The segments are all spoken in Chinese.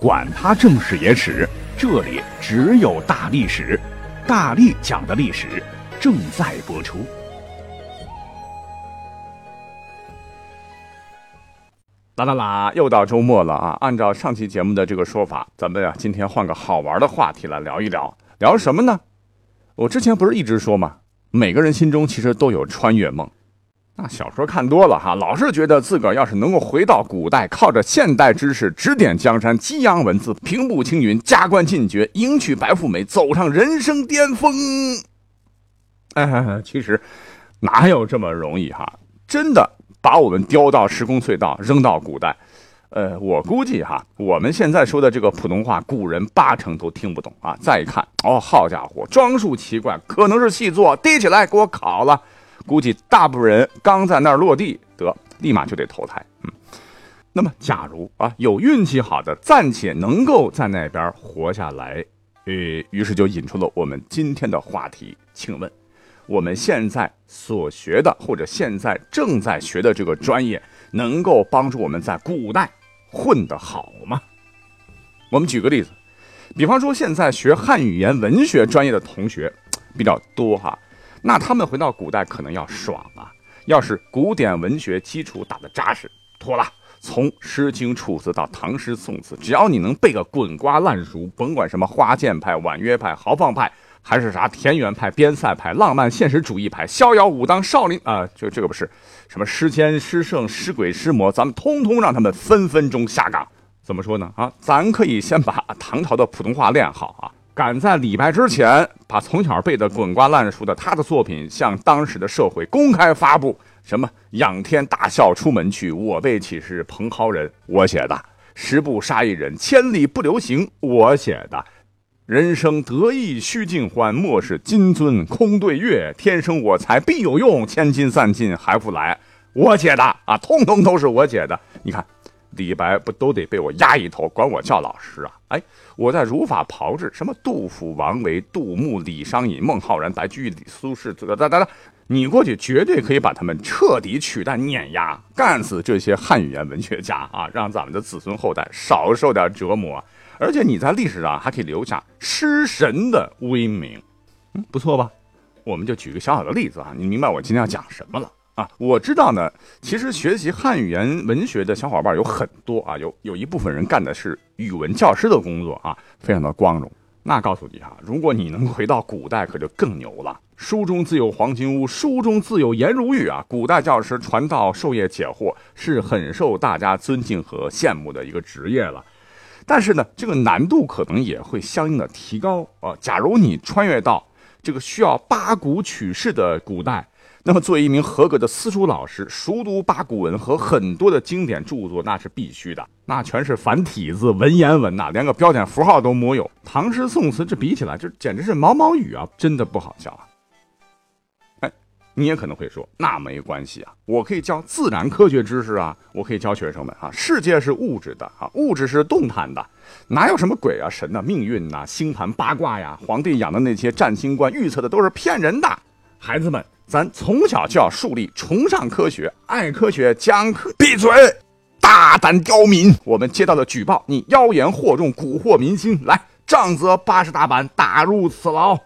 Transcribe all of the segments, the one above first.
管他正史野史，这里只有大历史，大力讲的历史正在播出。啦啦啦！又到周末了啊！按照上期节目的这个说法，咱们呀今天换个好玩的话题来聊一聊，聊什么呢？我之前不是一直说吗？每个人心中其实都有穿越梦。那小说看多了哈，老是觉得自个儿要是能够回到古代，靠着现代知识指点江山、激扬文字、平步青云、加官进爵、迎娶白富美、走上人生巅峰。哎，其实哪有这么容易哈？真的把我们丢到时空隧道，扔到古代，呃，我估计哈，我们现在说的这个普通话，古人八成都听不懂啊。再一看，哦，好家伙，装束奇怪，可能是细作，提起来给我烤了。估计大部分人刚在那儿落地，得立马就得投胎。嗯，那么假如啊有运气好的，暂且能够在那边活下来，呃，于是就引出了我们今天的话题。请问，我们现在所学的或者现在正在学的这个专业，能够帮助我们在古代混得好吗？我们举个例子，比方说现在学汉语言文学专业的同学比较多哈。那他们回到古代可能要爽啊！要是古典文学基础打得扎实，妥了。从《诗经》《楚辞》到唐诗宋词，只要你能背个滚瓜烂熟，甭管什么花剑派、婉约派、豪放派，还是啥田园派、边塞派、浪漫现实主义派、逍遥武当、少林啊，就这个不是什么诗仙、诗圣、诗鬼、诗魔，咱们通通让他们分分钟下岗。怎么说呢？啊，咱可以先把唐朝的普通话练好啊。赶在李白之前，把从小背的滚瓜烂熟的他的作品向当时的社会公开发布。什么仰天大笑出门去，我辈岂是蓬蒿人？我写的。十步杀一人，千里不留行。我写的。人生得意须尽欢，莫使金樽空对月。天生我材必有用，千金散尽还复来。我写的啊，通通都是我写的。你看。李白不都得被我压一头，管我叫老师啊？哎，我在如法炮制，什么杜甫、王维、杜牧、李商隐、孟浩然、白居易、苏轼，这个哒哒哒，你过去绝对可以把他们彻底取代、碾压、干死这些汉语言文学家啊，让咱们的子孙后代少受点折磨。而且你在历史上还可以留下诗神的威名，嗯，不错吧？我们就举个小小的例子啊，你明白我今天要讲什么了？啊，我知道呢。其实学习汉语言文学的小伙伴有很多啊，有有一部分人干的是语文教师的工作啊，非常的光荣。那告诉你哈，如果你能回到古代，可就更牛了。书中自有黄金屋，书中自有颜如玉啊。古代教师传道授业解惑，是很受大家尊敬和羡慕的一个职业了。但是呢，这个难度可能也会相应的提高啊。假如你穿越到这个需要八股取士的古代。那么，作为一名合格的私塾老师，熟读八股文和很多的经典著作，那是必须的。那全是繁体字文言文呐，连个标点符号都没有。唐诗宋词这比起来，这简直是毛毛雨啊，真的不好教啊。你也可能会说，那没关系啊，我可以教自然科学知识啊，我可以教学生们啊。世界是物质的啊，物质是动态的，哪有什么鬼啊神呐、命运呐、星盘八卦呀？皇帝养的那些占星官预测的都是骗人的，孩子们。咱从小就要树立崇尚科学、爱科学、讲科。闭嘴！大胆刁民！我们接到的举报，你妖言惑众，蛊惑民心。来，杖责八十大板，打入此牢。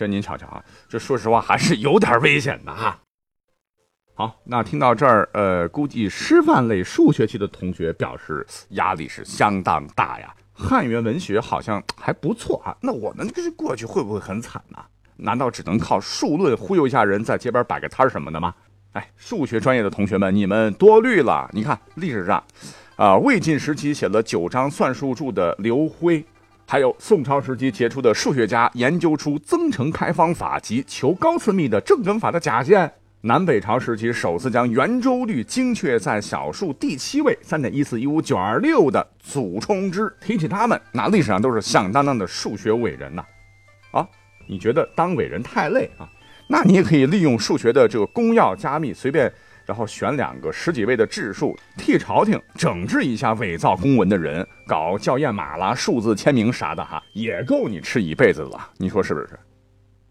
这您瞧瞧啊，这说实话还是有点危险的哈。好，那听到这儿，呃，估计师范类数学系的同学表示压力是相当大呀。汉语言文学好像还不错啊，那我们这过去会不会很惨呢？难道只能靠数论忽悠一下人，在街边摆个摊什么的吗？哎，数学专业的同学们，你们多虑了。你看历史上，啊，魏晋时期写了九章算术注的刘辉，还有宋朝时期杰出的数学家研究出增乘开方法及求高次幂的正根法的贾献，南北朝时期首次将圆周率精确在小数第七位三点一四一五九二六的祖冲之，提起他们，那历史上都是响当当的数学伟人呐。啊。你觉得当伟人太累啊？那你也可以利用数学的这个公钥加密，随便然后选两个十几位的质数，替朝廷整治一下伪造公文的人，搞校验码啦、数字签名啥的哈，也够你吃一辈子了。你说是不是？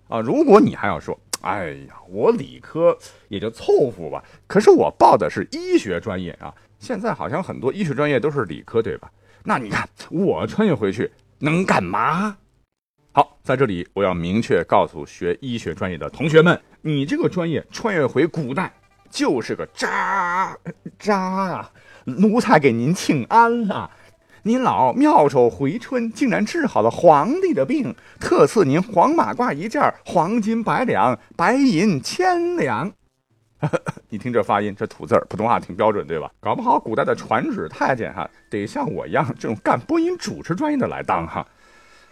啊，如果你还要说，哎呀，我理科也就凑合吧，可是我报的是医学专业啊，现在好像很多医学专业都是理科，对吧？那你看我穿越回去能干嘛？好，在这里我要明确告诉学医学专业的同学们，你这个专业穿越回古代就是个渣渣！奴才给您请安了！您老妙手回春，竟然治好了皇帝的病，特赐您黄马褂一件，黄金百两，白银千两。你听这发音，这吐字儿，普通话挺标准，对吧？搞不好古代的传旨太监哈，得像我一样这种干播音主持专业的来当哈。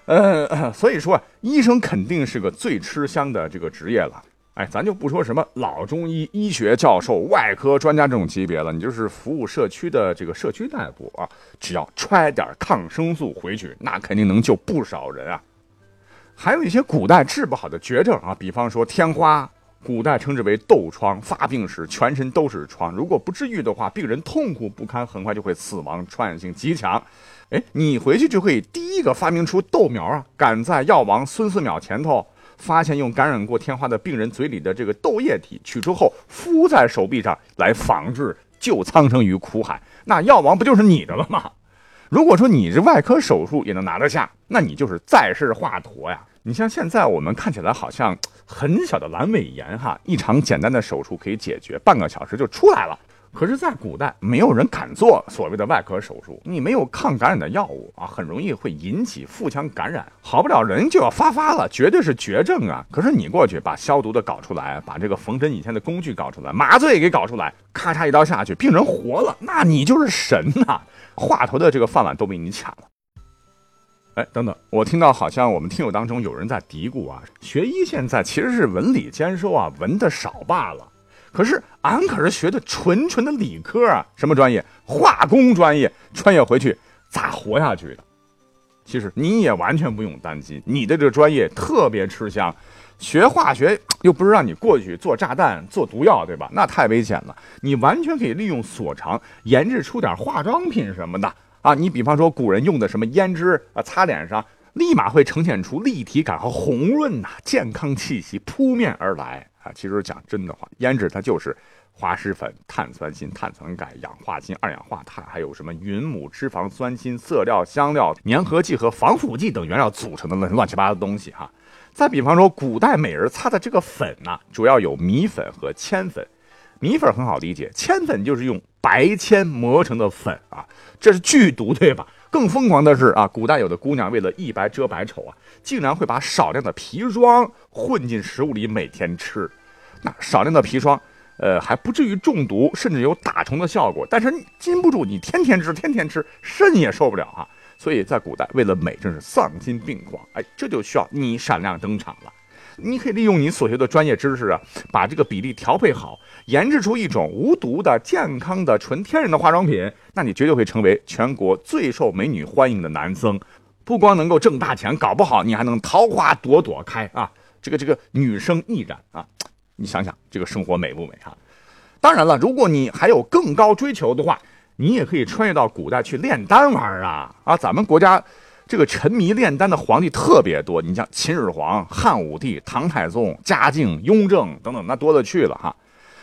呃，所以说医生肯定是个最吃香的这个职业了。哎，咱就不说什么老中医、医学教授、外科专家这种级别了，你就是服务社区的这个社区大夫啊，只要揣点抗生素回去，那肯定能救不少人啊。还有一些古代治不好的绝症啊，比方说天花，古代称之为痘疮，发病时全身都是疮，如果不治愈的话，病人痛苦不堪，很快就会死亡，传染性极强。哎，你回去就可以第一个发明出豆苗啊，赶在药王孙思邈前头。发现用感染过天花的病人嘴里的这个痘液体取出后敷在手臂上，来防治救苍生于苦海，那药王不就是你的了吗？如果说你这外科手术也能拿得下，那你就是在世华佗呀！你像现在我们看起来好像很小的阑尾炎哈，一场简单的手术可以解决，半个小时就出来了。可是，在古代，没有人敢做所谓的外科手术。你没有抗感染的药物啊，很容易会引起腹腔感染，好不了人就要发发了，绝对是绝症啊！可是你过去把消毒的搞出来，把这个缝针以前的工具搞出来，麻醉给搞出来，咔嚓一刀下去，病人活了，那你就是神呐！华佗的这个饭碗都被你抢了。哎，等等，我听到好像我们听友当中有人在嘀咕啊，学医现在其实是文理兼收啊，文的少罢了。可是俺可是学的纯纯的理科啊，什么专业？化工专业，穿越回去咋活下去的？其实你也完全不用担心，你的这专业特别吃香，学化学又不是让你过去做炸弹、做毒药，对吧？那太危险了。你完全可以利用所长，研制出点化妆品什么的啊。你比方说古人用的什么胭脂啊，擦脸上立马会呈现出立体感和红润呐，健康气息扑面而来。其实讲真的话，胭脂它就是滑石粉、碳酸锌、碳酸钙、氧化锌、二氧化碳，还有什么云母脂肪酸锌、色料、香料、粘合剂和防腐剂等原料组成的乱乱七八糟的东西哈。再比方说，古代美人擦的这个粉呢，主要有米粉和铅粉。米粉很好理解，铅粉就是用白铅磨成的粉啊，这是剧毒对吧？更疯狂的是啊，古代有的姑娘为了一白遮百丑啊，竟然会把少量的砒霜混进食物里每天吃。那少量的砒霜，呃，还不至于中毒，甚至有打虫的效果。但是禁不住你天天吃，天天吃，肾也受不了啊。所以在古代，为了美，真是丧心病狂。哎，这就需要你闪亮登场了。你可以利用你所学的专业知识啊，把这个比例调配好，研制出一种无毒的、健康的、纯天然的化妆品，那你绝对会成为全国最受美女欢迎的男僧。不光能够挣大钱，搞不好你还能桃花朵朵开啊！这个这个女生易染啊！你想想，这个生活美不美哈？当然了，如果你还有更高追求的话，你也可以穿越到古代去炼丹玩啊！啊，咱们国家。这个沉迷炼丹的皇帝特别多，你像秦始皇、汉武帝、唐太宗、嘉靖、雍正等等，那多了去了哈。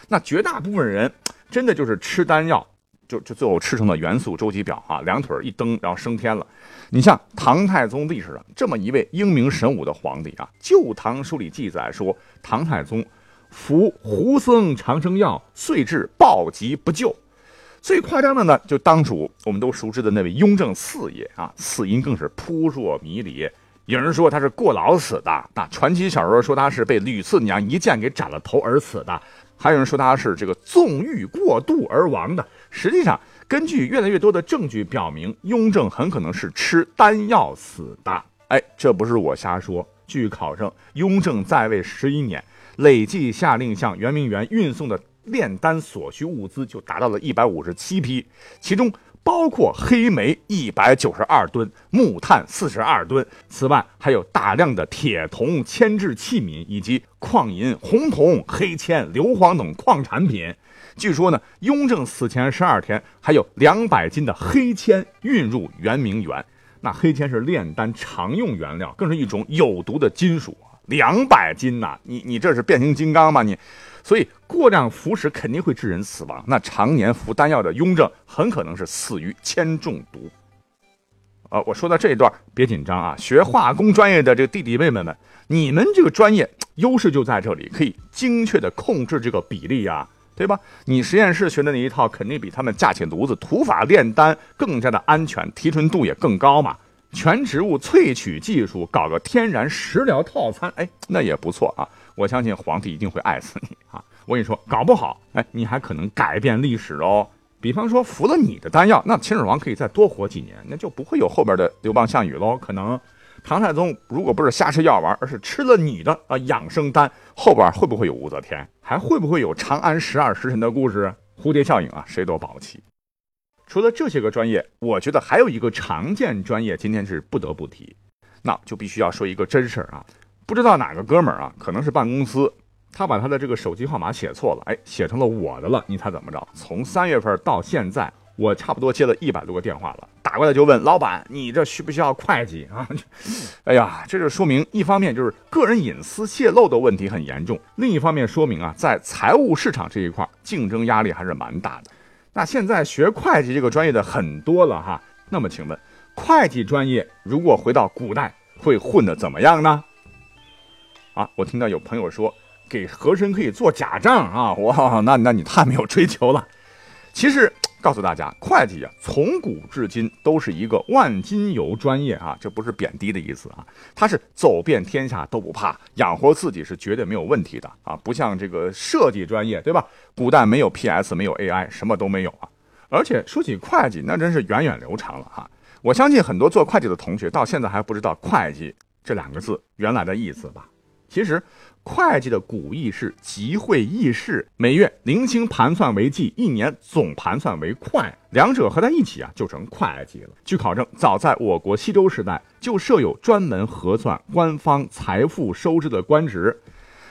那绝大部分人真的就是吃丹药，就就最后吃成了元素周期表啊，两腿一蹬，然后升天了。你像唐太宗历史上这么一位英明神武的皇帝啊，《旧唐书》里记载说，唐太宗服胡僧长生药，遂至暴疾不救。最夸张的呢，就当属我们都熟知的那位雍正四爷啊，死因更是扑朔迷离。有人说他是过劳死的，那传奇小说说他是被吕四娘一剑给斩了头而死的，还有人说他是这个纵欲过度而亡的。实际上，根据越来越多的证据表明，雍正很可能是吃丹药死的。哎，这不是我瞎说，据考证，雍正在位十一年，累计下令向圆明园运送的。炼丹所需物资就达到了一百五十七批，其中包括黑煤一百九十二吨、木炭四十二吨，此外还有大量的铁铜铅制器皿以及矿银、红铜、黑铅、硫磺等矿产品。据说呢，雍正死前十二天，还有两百斤的黑铅运入圆明园。那黑铅是炼丹常用原料，更是一种有毒的金属。两百斤呐！你你这是变形金刚吗？你，所以过量服食肯定会致人死亡。那常年服丹药的雍正很可能是死于铅中毒。呃，我说到这一段别紧张啊，学化工专业的这个弟弟妹妹们，你们这个专业优势就在这里，可以精确的控制这个比例呀，对吧？你实验室学的那一套肯定比他们架起炉子土法炼丹更加的安全，提纯度也更高嘛。全植物萃取技术，搞个天然食疗套餐，哎，那也不错啊！我相信皇帝一定会爱死你啊！我跟你说，搞不好，哎，你还可能改变历史哦。比方说服了你的丹药，那秦始皇可以再多活几年，那就不会有后边的刘邦、项羽喽。可能唐太宗如果不是瞎吃药丸，而是吃了你的啊养生丹，后边会不会有武则天？还会不会有长安十二时辰的故事？蝴蝶效应啊，谁都保不齐。除了这些个专业，我觉得还有一个常见专业，今天是不得不提，那就必须要说一个真事儿啊！不知道哪个哥们儿啊，可能是办公司，他把他的这个手机号码写错了，哎，写成了我的了。你猜怎么着？从三月份到现在，我差不多接了一百多个电话了，打过来就问老板，你这需不需要会计啊？哎呀，这就说明一方面就是个人隐私泄露的问题很严重，另一方面说明啊，在财务市场这一块竞争压力还是蛮大的。那现在学会计这个专业的很多了哈，那么请问，会计专业如果回到古代会混得怎么样呢？啊，我听到有朋友说给和珅可以做假账啊，哇，那那你太没有追求了。其实。告诉大家，会计啊，从古至今都是一个万金油专业啊，这不是贬低的意思啊，它是走遍天下都不怕，养活自己是绝对没有问题的啊，不像这个设计专业，对吧？古代没有 PS，没有 AI，什么都没有啊。而且说起会计，那真是源远流长了哈。我相信很多做会计的同学到现在还不知道“会计”这两个字原来的意思吧？其实。会计的古义是集会议事，每月零星盘算为计，一年总盘算为会，两者合在一起啊，就成会计了。据考证，早在我国西周时代就设有专门核算官方财富收支的官职。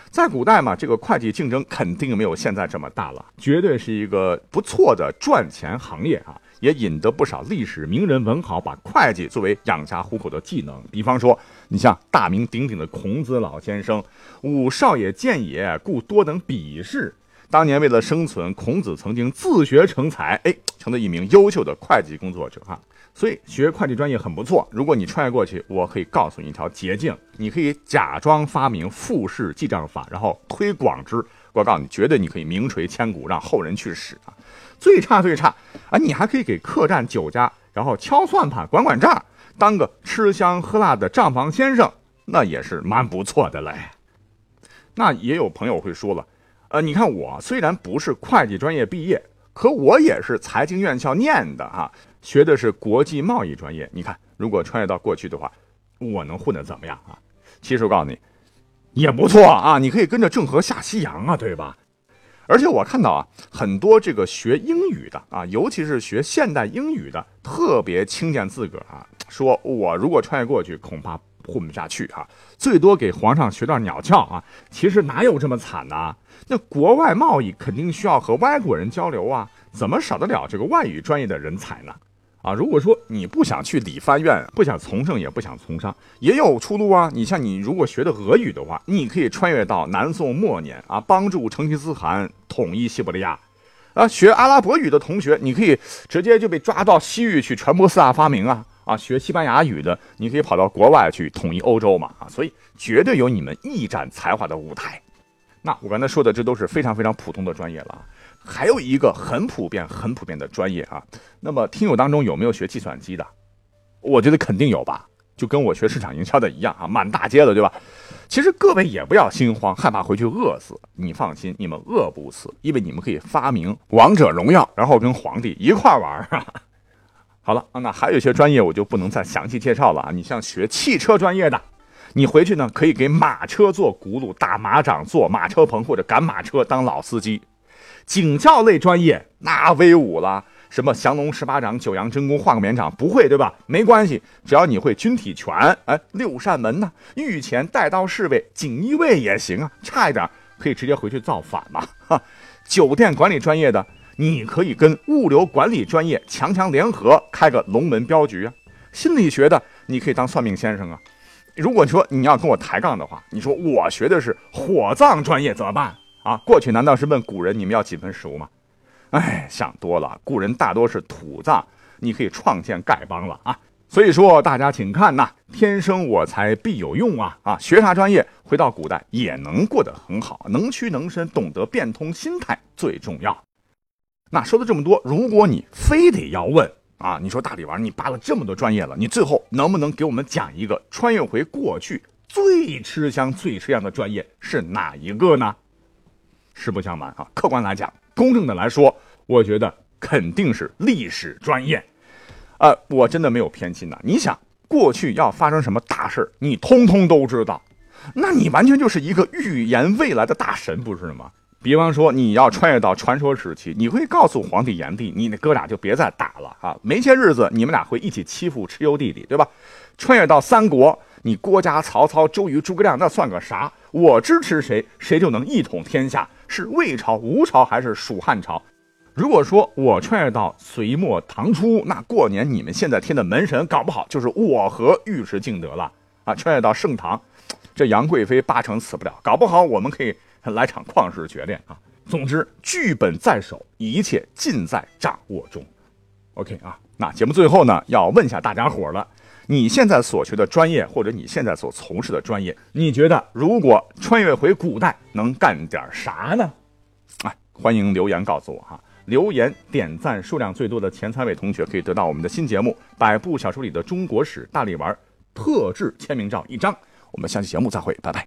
在古代嘛，这个会计竞争肯定没有现在这么大了，绝对是一个不错的赚钱行业啊。也引得不少历史名人文豪把会计作为养家糊口的技能。比方说，你像大名鼎鼎的孔子老先生，吾少也见也，故多等鄙视。当年为了生存，孔子曾经自学成才，哎，成了一名优秀的会计工作者哈。所以学会计专业很不错。如果你穿越过去，我可以告诉你一条捷径：你可以假装发明复式记账法，然后推广之。我告诉你，绝对你可以名垂千古，让后人去使啊。最差最差啊！你还可以给客栈酒家，然后敲算盘、管管账，当个吃香喝辣的账房先生，那也是蛮不错的嘞。那也有朋友会说了，呃，你看我虽然不是会计专业毕业，可我也是财经院校念的哈，学的是国际贸易专业。你看，如果穿越到过去的话，我能混得怎么样啊？其实我告诉你，也不错啊，你可以跟着郑和下西洋啊，对吧？而且我看到啊，很多这个学英语的啊，尤其是学现代英语的，特别轻贱自个儿啊，说我如果穿越过去，恐怕混不下去啊，最多给皇上学段鸟叫啊。其实哪有这么惨呢？那国外贸易肯定需要和外国人交流啊，怎么少得了这个外语专业的人才呢？啊，如果说你不想去理藩院，不想从政，也不想从商，也有出路啊。你像你如果学的俄语的话，你可以穿越到南宋末年啊，帮助成吉思汗统一西伯利亚。啊，学阿拉伯语的同学，你可以直接就被抓到西域去传播四大发明啊。啊，学西班牙语的，你可以跑到国外去统一欧洲嘛。啊，所以绝对有你们一展才华的舞台。那我刚才说的，这都是非常非常普通的专业了。还有一个很普遍、很普遍的专业啊，那么听友当中有没有学计算机的？我觉得肯定有吧，就跟我学市场营销的一样啊，满大街的，对吧？其实各位也不要心慌，害怕回去饿死。你放心，你们饿不死，因为你们可以发明王者荣耀，然后跟皇帝一块玩啊。好了啊，那还有一些专业我就不能再详细介绍了啊。你像学汽车专业的，你回去呢可以给马车做轱辘，打马掌做马车棚或者赶马车当老司机。警校类专业那威武了，什么降龙十八掌、九阳真功、换个绵掌不会对吧？没关系，只要你会军体拳，哎，六扇门呢，御前带刀侍卫、锦衣卫也行啊，差一点可以直接回去造反嘛。哈，酒店管理专业的，你可以跟物流管理专业强强联合开个龙门镖局啊。心理学的，你可以当算命先生啊。如果说你要跟我抬杠的话，你说我学的是火葬专业怎么办啊？过去难道是问古人你们要几分熟吗？哎，想多了，古人大多是土葬，你可以创建丐帮了啊。所以说，大家请看呐，天生我材必有用啊啊！学啥专业，回到古代也能过得很好，能屈能伸，懂得变通心态最重要。那说了这么多，如果你非得要问啊，你说大力丸，你扒了这么多专业了，你最后能不能给我们讲一个穿越回过去最吃香、最吃香的专业是哪一个呢？实不相瞒啊，客观来讲，公正的来说，我觉得肯定是历史专业。呃，我真的没有偏心呐。你想，过去要发生什么大事你通通都知道，那你完全就是一个预言未来的大神，不是吗？比方说，你要穿越到传说时期，你会告诉皇帝炎帝，你那哥俩就别再打了啊，没些日子你们俩会一起欺负蚩尤弟弟，对吧？穿越到三国，你郭嘉、曹操、周瑜、诸葛亮，那算个啥？我支持谁，谁就能一统天下，是魏朝、吴朝还是蜀汉朝？如果说我穿越到隋末唐初，那过年你们现在贴的门神，搞不好就是我和尉迟敬德了啊！穿越到盛唐，这杨贵妃八成死不了，搞不好我们可以来场旷世决恋啊！总之，剧本在手，一切尽在掌握中。OK 啊，那节目最后呢，要问一下大家伙了：你现在所学的专业，或者你现在所从事的专业，你觉得如果穿越回古代，能干点啥呢？哎，欢迎留言告诉我哈。留言点赞数量最多的前三位同学可以得到我们的新节目《百部小说里的中国史》大力丸特制签名照一张。我们下期节目再会，拜拜。